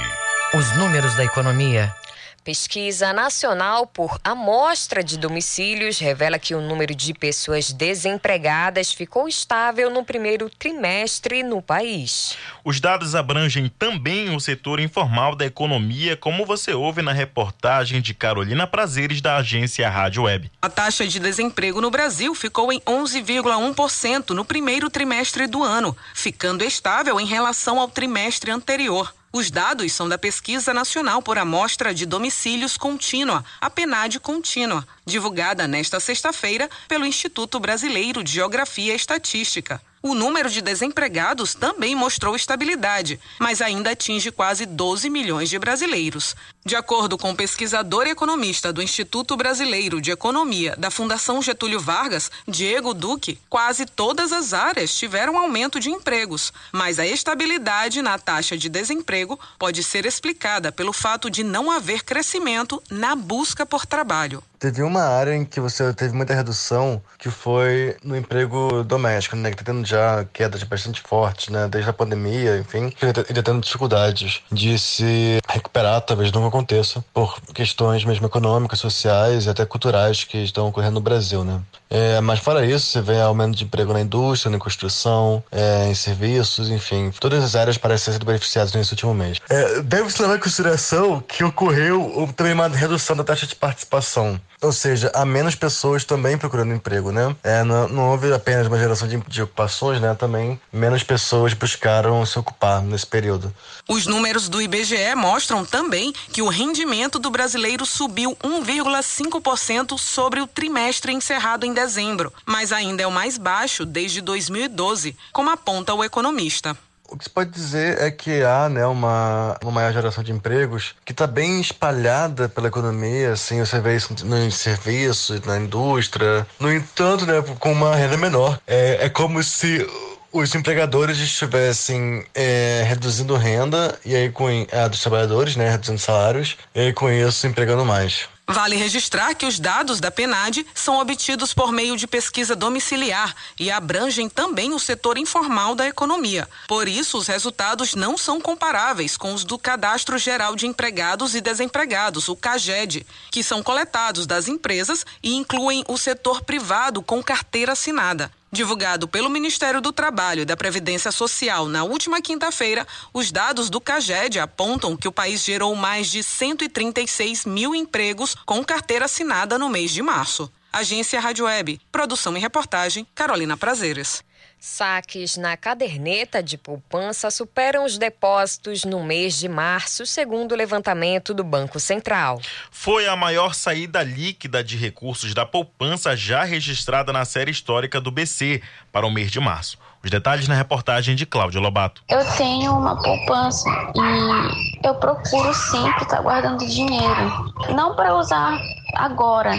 Os números da economia. Pesquisa nacional por amostra de domicílios revela que o número de pessoas desempregadas ficou estável no primeiro trimestre no país. Os dados abrangem também o setor informal da economia, como você ouve na reportagem de Carolina Prazeres, da agência Rádio Web. A taxa de desemprego no Brasil ficou em 11,1% no primeiro trimestre do ano, ficando estável em relação ao trimestre anterior. Os dados são da Pesquisa Nacional por Amostra de Domicílios Contínua, a PNAD Contínua, divulgada nesta sexta-feira pelo Instituto Brasileiro de Geografia e Estatística. O número de desempregados também mostrou estabilidade, mas ainda atinge quase 12 milhões de brasileiros. De acordo com o pesquisador e economista do Instituto Brasileiro de Economia da Fundação Getúlio Vargas, Diego Duque, quase todas as áreas tiveram aumento de empregos, mas a estabilidade na taxa de desemprego pode ser explicada pelo fato de não haver crescimento na busca por trabalho. Teve uma área em que você teve muita redução, que foi no emprego doméstico, né? Que tá tendo já quedas bastante fortes, né? Desde a pandemia, enfim. Tá, ele tá tendo dificuldades de se recuperar, talvez nunca aconteça, por questões mesmo econômicas, sociais e até culturais que estão ocorrendo no Brasil, né? É, mas fora isso, você vê aumento de emprego na indústria, na construção, é, em serviços, enfim. Todas as áreas parecem sido beneficiadas nesse último mês. É, Deve-se levar em consideração que ocorreu também uma redução da taxa de participação. Ou seja, há menos pessoas também procurando emprego, né? É, não, não houve apenas uma geração de, de ocupações, né? Também menos pessoas buscaram se ocupar nesse período. Os números do IBGE mostram também que o rendimento do brasileiro subiu 1,5% sobre o trimestre encerrado em dezembro, mas ainda é o mais baixo desde 2012, como aponta o economista. O que se pode dizer é que há né, uma, uma maior geração de empregos que está bem espalhada pela economia, assim, você vê isso nos serviços, na indústria. No entanto, né, com uma renda menor. É, é como se os empregadores estivessem é, reduzindo renda e aí com a dos trabalhadores, né, reduzindo salários e aí com isso empregando mais. Vale registrar que os dados da PNAD são obtidos por meio de pesquisa domiciliar e abrangem também o setor informal da economia. Por isso, os resultados não são comparáveis com os do Cadastro Geral de Empregados e Desempregados, o CAGED, que são coletados das empresas e incluem o setor privado com carteira assinada. Divulgado pelo Ministério do Trabalho e da Previdência Social na última quinta-feira, os dados do CAGED apontam que o país gerou mais de 136 mil empregos com carteira assinada no mês de março. Agência Rádio Web, produção e reportagem, Carolina Prazeres. Saques na caderneta de poupança superam os depósitos no mês de março, segundo o levantamento do Banco Central. Foi a maior saída líquida de recursos da poupança já registrada na série histórica do BC para o mês de março. Os detalhes na reportagem de Cláudio Lobato. Eu tenho uma poupança e eu procuro sempre estar guardando dinheiro. Não para usar agora,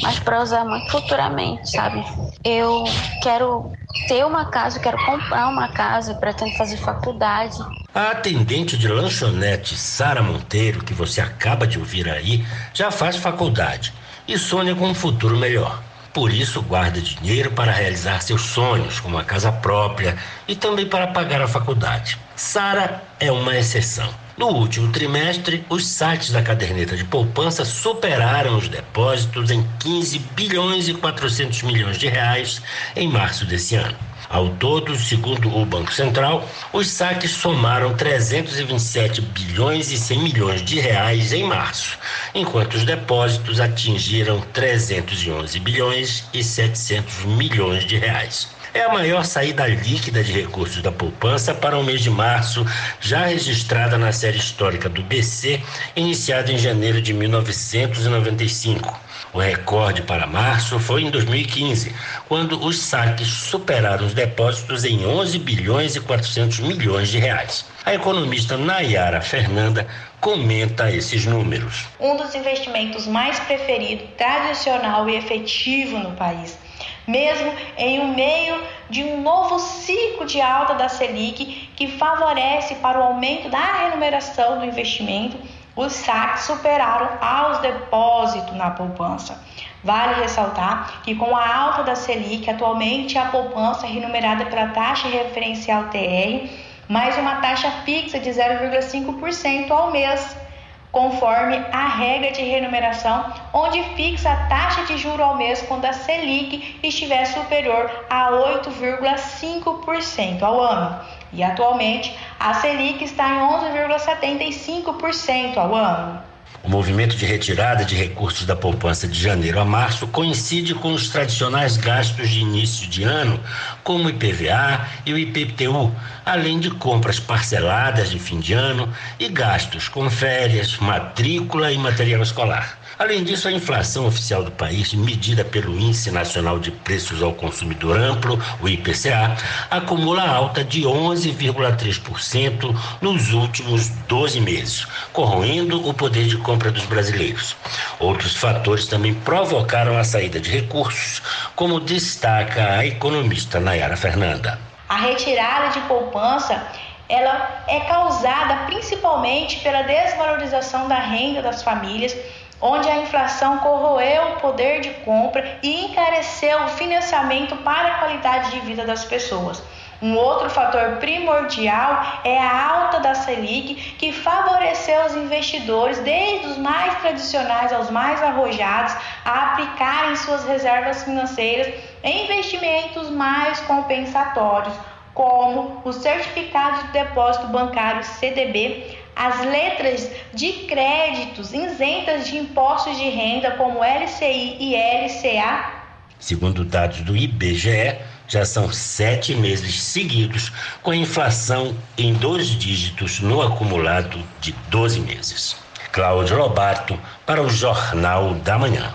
mas para usar muito futuramente, sabe? Eu quero ter uma casa, eu quero comprar uma casa, pretendo fazer faculdade. A atendente de lanchonete Sara Monteiro, que você acaba de ouvir aí, já faz faculdade e sonha com um futuro melhor. Por isso, guarda dinheiro para realizar seus sonhos, como a casa própria e também para pagar a faculdade. Sara é uma exceção. No último trimestre, os sites da caderneta de poupança superaram os depósitos em 15 bilhões e 400 milhões de reais em março desse ano. Ao todo, segundo o Banco Central, os saques somaram 327 bilhões e 100 milhões de reais em março, enquanto os depósitos atingiram 311 bilhões e 700 milhões de reais. É a maior saída líquida de recursos da poupança para o mês de março, já registrada na série histórica do BC, iniciada em janeiro de 1995. O recorde para março foi em 2015, quando os saques superaram os depósitos em 11 bilhões e 400 milhões de reais. A economista Nayara Fernanda comenta esses números. Um dos investimentos mais preferido, tradicional e efetivo no país mesmo em um meio de um novo ciclo de alta da Selic que favorece para o aumento da remuneração do investimento os saques superaram aos depósitos na poupança. Vale ressaltar que com a alta da Selic, atualmente a poupança é remunerada pela taxa referencial TR, mais uma taxa fixa de 0,5% ao mês, conforme a regra de remuneração, onde fixa a taxa de juro ao mês quando a Selic estiver superior a 8,5% ao ano. E atualmente a Selic está em 11,75% ao ano. O movimento de retirada de recursos da poupança de janeiro a março coincide com os tradicionais gastos de início de ano, como o IPVA e o IPTU, além de compras parceladas de fim de ano e gastos com férias, matrícula e material escolar. Além disso, a inflação oficial do país, medida pelo Índice Nacional de Preços ao Consumidor Amplo, o IPCA, acumula alta de 11,3% nos últimos 12 meses, corroendo o poder de compra dos brasileiros. Outros fatores também provocaram a saída de recursos, como destaca a economista Nayara Fernanda. A retirada de poupança ela é causada principalmente pela desvalorização da renda das famílias, onde a inflação corroeu o poder de compra e encareceu o financiamento para a qualidade de vida das pessoas. Um outro fator primordial é a alta da Selic, que favoreceu os investidores, desde os mais tradicionais aos mais arrojados, a aplicarem suas reservas financeiras em investimentos mais compensatórios, como o certificado de depósito bancário CDB, as letras de créditos isentas de impostos de renda, como LCI e LCA. Segundo dados do IBGE, já são sete meses seguidos com a inflação em dois dígitos no acumulado de 12 meses. Cláudio Lobato, para o Jornal da Manhã.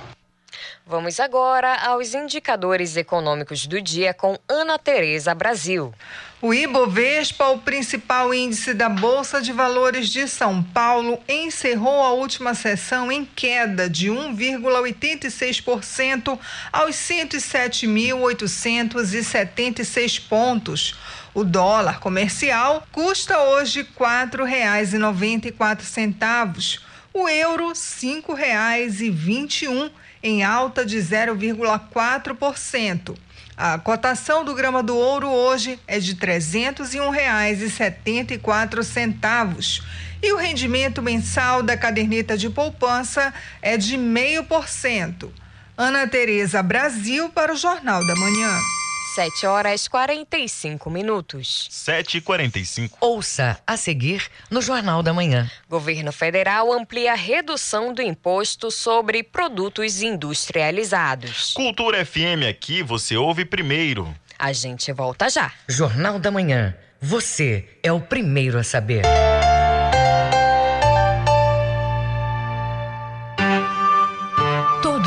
Vamos agora aos indicadores econômicos do dia com Ana Tereza Brasil. O Ibovespa, o principal índice da Bolsa de Valores de São Paulo, encerrou a última sessão em queda de 1,86% aos 107.876 pontos. O dólar comercial custa hoje R$ 4,94. O euro, R$ 5,21 em alta de 0,4%. A cotação do grama do ouro hoje é de R$ 301,74 e o rendimento mensal da caderneta de poupança é de 0,5%. Ana Tereza Brasil para o Jornal da Manhã. 7 horas 45 minutos. 7 e 45 Ouça a seguir no Jornal da Manhã. Governo federal amplia a redução do imposto sobre produtos industrializados. Cultura FM aqui você ouve primeiro. A gente volta já. Jornal da Manhã. Você é o primeiro a saber.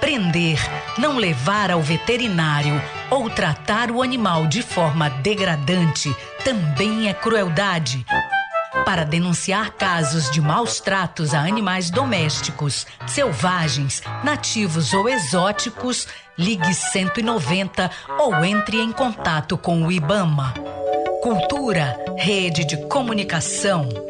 Prender, não levar ao veterinário ou tratar o animal de forma degradante também é crueldade. Para denunciar casos de maus tratos a animais domésticos, selvagens, nativos ou exóticos, ligue 190 ou entre em contato com o IBAMA. Cultura, rede de comunicação.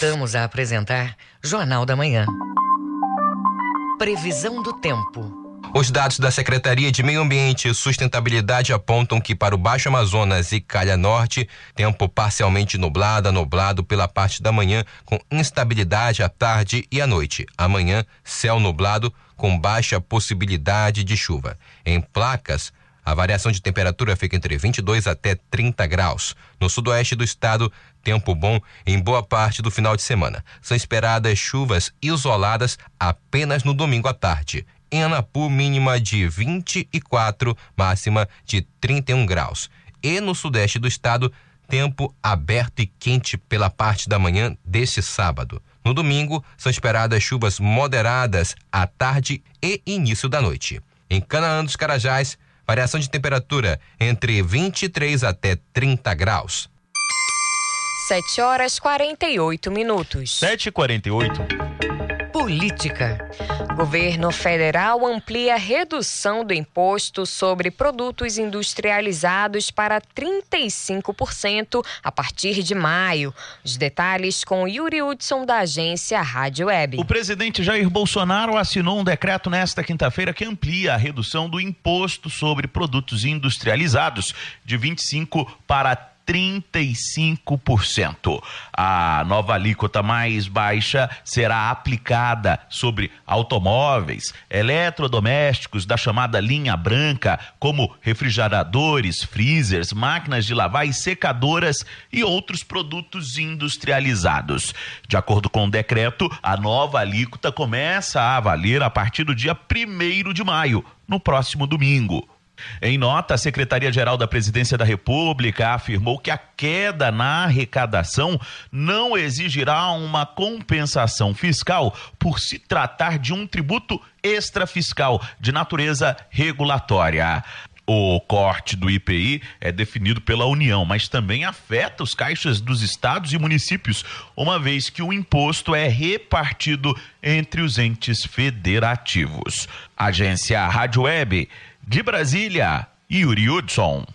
Voltamos a apresentar Jornal da Manhã. Previsão do tempo. Os dados da Secretaria de Meio Ambiente e Sustentabilidade apontam que para o Baixo Amazonas e Calha Norte, tempo parcialmente nublado nublado pela parte da manhã, com instabilidade à tarde e à noite. Amanhã, céu nublado com baixa possibilidade de chuva. Em placas, a variação de temperatura fica entre 22 até 30 graus. No sudoeste do estado, tempo bom em boa parte do final de semana. São esperadas chuvas isoladas apenas no domingo à tarde. Em Anapu, mínima de 24, máxima de 31 graus. E no sudeste do estado, tempo aberto e quente pela parte da manhã deste sábado. No domingo, são esperadas chuvas moderadas à tarde e início da noite. Em Canaã dos Carajás, variação de temperatura entre 23 até 30 graus. 7 horas 48 minutos. 7 e 48 política. Governo federal amplia a redução do imposto sobre produtos industrializados para 35% a partir de maio. Os detalhes com Yuri Hudson da agência Rádio Web. O presidente Jair Bolsonaro assinou um decreto nesta quinta-feira que amplia a redução do imposto sobre produtos industrializados de 25 para 35%. A nova alíquota mais baixa será aplicada sobre automóveis, eletrodomésticos da chamada linha branca, como refrigeradores, freezers, máquinas de lavar e secadoras e outros produtos industrializados. De acordo com o decreto, a nova alíquota começa a valer a partir do dia 1 de maio, no próximo domingo. Em nota, a Secretaria-Geral da Presidência da República afirmou que a queda na arrecadação não exigirá uma compensação fiscal por se tratar de um tributo extrafiscal de natureza regulatória. O corte do IPI é definido pela União, mas também afeta os caixas dos estados e municípios, uma vez que o imposto é repartido entre os entes federativos. Agência Rádio Web de Brasília, Yuri Hudson.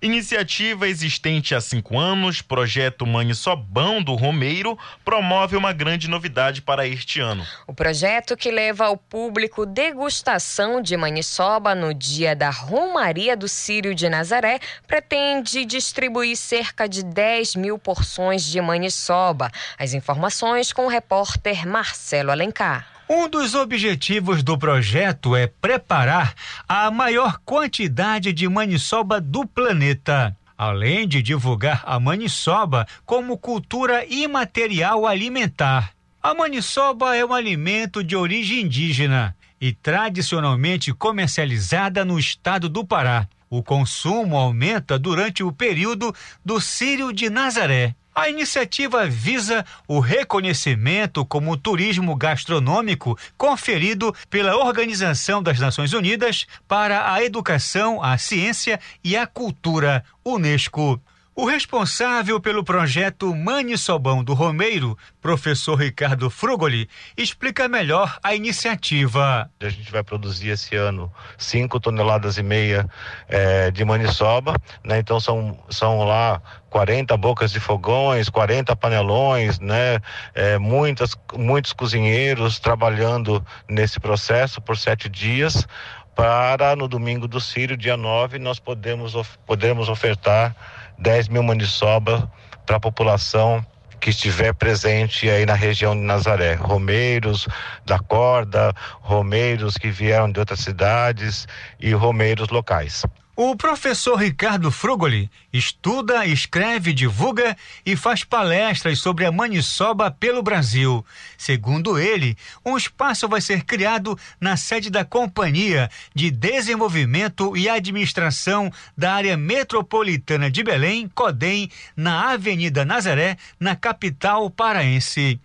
Iniciativa existente há cinco anos, projeto Sobão do Romeiro, promove uma grande novidade para este ano. O projeto que leva ao público degustação de maniçoba no dia da Romaria do Sírio de Nazaré pretende distribuir cerca de 10 mil porções de maniçoba. As informações com o repórter Marcelo Alencar. Um dos objetivos do projeto é preparar a maior quantidade de maniçoba do planeta. Além de divulgar a maniçoba como cultura imaterial alimentar. A maniçoba é um alimento de origem indígena e tradicionalmente comercializada no estado do Pará. O consumo aumenta durante o período do Círio de Nazaré. A iniciativa visa o reconhecimento como turismo gastronômico conferido pela Organização das Nações Unidas para a Educação, a Ciência e a Cultura, Unesco. O responsável pelo projeto Sobão do Romeiro, professor Ricardo Frugoli, explica melhor a iniciativa. A gente vai produzir esse ano 5 toneladas e meia é, de maniçoba, né? Então são, são lá 40 bocas de fogões, 40 panelões, né? É, muitas, muitos cozinheiros trabalhando nesse processo por sete dias para no domingo do Sírio, dia 9, nós podemos, podemos ofertar 10 mil maniçoba para a população que estiver presente aí na região de Nazaré. Romeiros da corda, romeiros que vieram de outras cidades e romeiros locais. O professor Ricardo Frugoli estuda, escreve, divulga e faz palestras sobre a maniçoba pelo Brasil. Segundo ele, um espaço vai ser criado na sede da Companhia de Desenvolvimento e Administração da Área Metropolitana de Belém, CODEM, na Avenida Nazaré, na capital paraense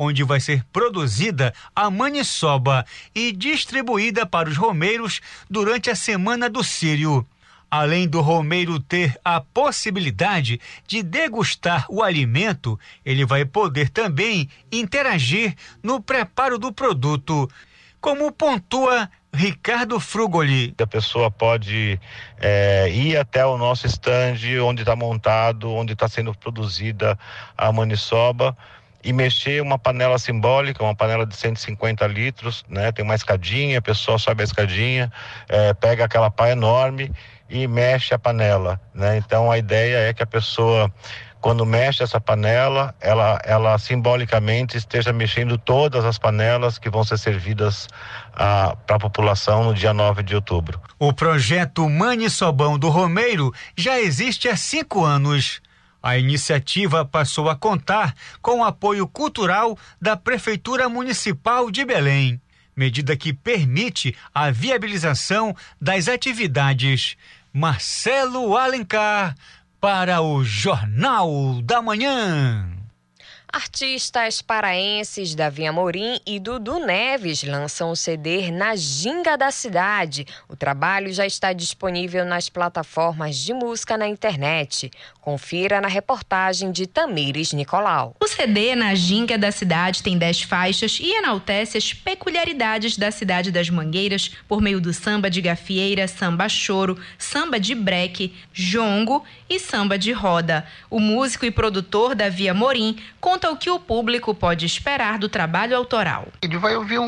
onde vai ser produzida a maniçoba e distribuída para os romeiros durante a Semana do Sírio. Além do romeiro ter a possibilidade de degustar o alimento, ele vai poder também interagir no preparo do produto, como pontua Ricardo Frugoli. A pessoa pode é, ir até o nosso estande, onde está montado, onde está sendo produzida a maniçoba e mexer uma panela simbólica, uma panela de 150 litros, né? Tem uma escadinha, a pessoa sobe a escadinha, é, pega aquela pá enorme e mexe a panela, né? Então a ideia é que a pessoa quando mexe essa panela, ela, ela simbolicamente esteja mexendo todas as panelas que vão ser servidas ah, para a população no dia 9 de outubro. O projeto Mani Sobão do Romeiro já existe há cinco anos. A iniciativa passou a contar com o apoio cultural da Prefeitura Municipal de Belém medida que permite a viabilização das atividades. Marcelo Alencar para o Jornal da Manhã. Artistas paraenses Davi Amorim e Dudu Neves lançam o CD Na Ginga da Cidade. O trabalho já está disponível nas plataformas de música na internet. Confira na reportagem de Tamires Nicolau. O CD Na Ginga da Cidade tem 10 faixas e enaltece as peculiaridades da cidade das Mangueiras por meio do samba de gafieira, samba choro, samba de breque, jongo e samba de roda. O músico e produtor Davi Amorim conta o que o público pode esperar do trabalho autoral. Ele vai ouvir um,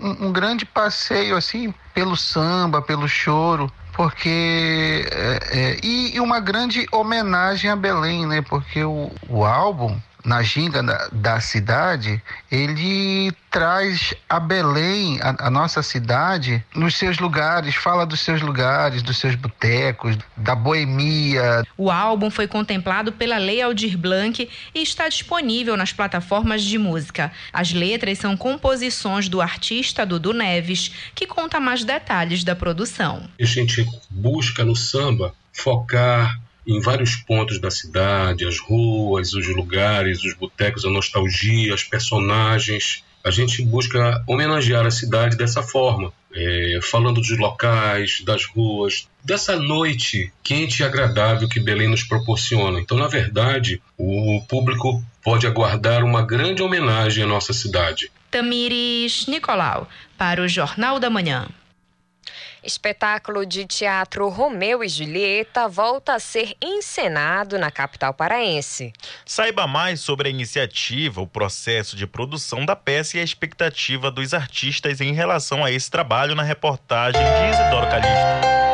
um, um grande passeio assim pelo samba, pelo choro, porque é, é, e, e, uma grande homenagem a Belém, né? Porque o, o álbum na ginga da, da cidade, ele traz a Belém, a, a, nossa cidade, nos seus lugares, fala dos seus lugares, dos seus botecos, da boemia. O álbum foi contemplado pela Lei Aldir Blanc e está disponível nas plataformas de música. As letras são composições do artista Dudu Neves, que conta mais detalhes da produção. A gente busca no samba focar em vários pontos da cidade, as ruas, os lugares, os botecos, a nostalgia, os personagens. A gente busca homenagear a cidade dessa forma, é, falando dos locais, das ruas, dessa noite quente e agradável que Belém nos proporciona. Então, na verdade, o público pode aguardar uma grande homenagem à nossa cidade. Tamires Nicolau, para o Jornal da Manhã. Espetáculo de teatro Romeu e Julieta volta a ser encenado na capital paraense. Saiba mais sobre a iniciativa, o processo de produção da peça e a expectativa dos artistas em relação a esse trabalho na reportagem de Isidoro Calixto.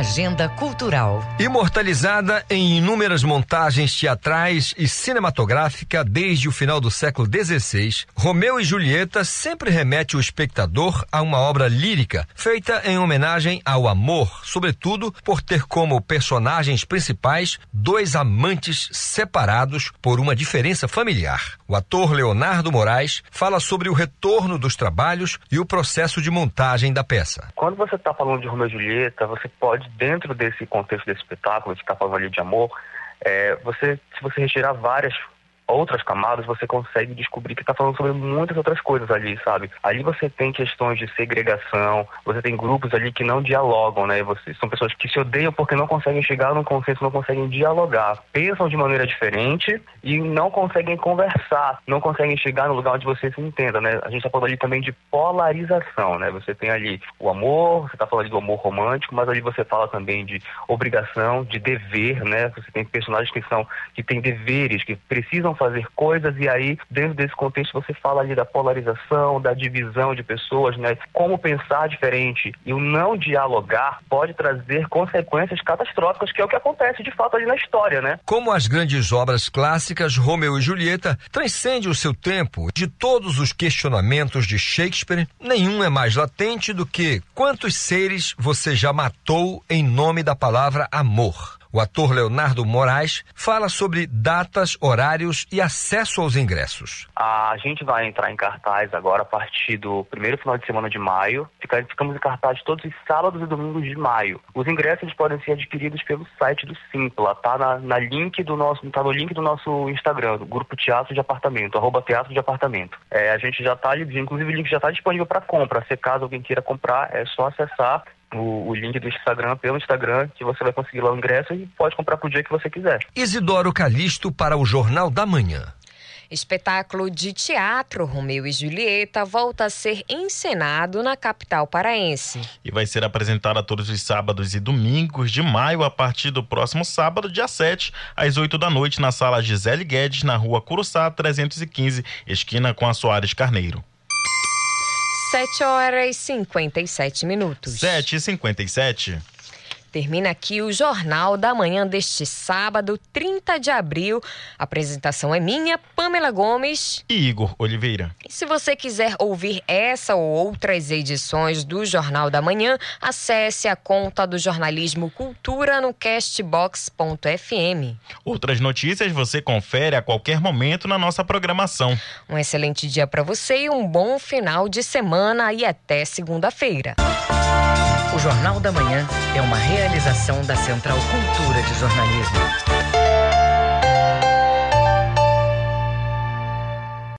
Agenda Cultural. Imortalizada em inúmeras montagens teatrais e cinematográfica desde o final do século XVI, Romeu e Julieta sempre remete o espectador a uma obra lírica feita em homenagem ao amor, sobretudo por ter como personagens principais dois amantes separados por uma diferença familiar. O ator Leonardo Moraes fala sobre o retorno dos trabalhos e o processo de montagem da peça. Quando você está falando de Romeu e Julieta, você pode dentro desse contexto desse espetáculo, de capa ali de amor, é, você, se você retirar várias outras camadas, você consegue descobrir que está falando sobre muitas outras coisas ali, sabe? Ali você tem questões de segregação, você tem grupos ali que não dialogam, né? Você, são pessoas que se odeiam porque não conseguem chegar num consenso, não conseguem dialogar, pensam de maneira diferente e não conseguem conversar, não conseguem chegar no lugar onde você se entenda, né? A gente está falando ali também de polarização, né? Você tem ali o amor, você está falando ali do amor romântico, mas ali você fala também de obrigação, de dever, né? Você tem personagens que são que têm deveres, que precisam fazer coisas e aí dentro desse contexto você fala ali da polarização, da divisão de pessoas, né? Como pensar diferente e o não dialogar pode trazer consequências catastróficas, que é o que acontece de fato ali na história, né? Como as grandes obras clássicas, Romeu e Julieta transcende o seu tempo. De todos os questionamentos de Shakespeare, nenhum é mais latente do que quantos seres você já matou em nome da palavra amor. O ator Leonardo Moraes fala sobre datas, horários e acesso aos ingressos. A gente vai entrar em cartaz agora a partir do primeiro final de semana de maio. Ficamos em cartaz todos os sábados e domingos de maio. Os ingressos podem ser adquiridos pelo site do Simpla, tá na, na link do nosso, tá no link do nosso Instagram, do Grupo Teatro de Apartamento, arroba Teatro de Apartamento. É, a gente já está, inclusive o link já está disponível para compra. Se caso alguém queira comprar, é só acessar o, o, link do Instagram pelo Instagram, que você vai conseguir lá o ingresso e pode comprar pro dia que você quiser. Isidoro Calixto para o Jornal da Manhã. Espetáculo de teatro Romeu e Julieta volta a ser encenado na capital paraense. E vai ser apresentado todos os sábados e domingos de maio, a partir do próximo sábado, dia 7, às 8 da noite, na sala Gisele Guedes, na rua Curuçá, 315, esquina com a Soares Carneiro. 7 horas e 57 minutos. 7 e 57. Termina aqui o Jornal da Manhã deste sábado, 30 de abril. A apresentação é minha, Pamela Gomes e Igor Oliveira. E se você quiser ouvir essa ou outras edições do Jornal da Manhã, acesse a conta do Jornalismo Cultura no castbox.fm. Outras notícias você confere a qualquer momento na nossa programação. Um excelente dia para você e um bom final de semana e até segunda-feira. O Jornal da Manhã é uma realização da Central Cultura de Jornalismo.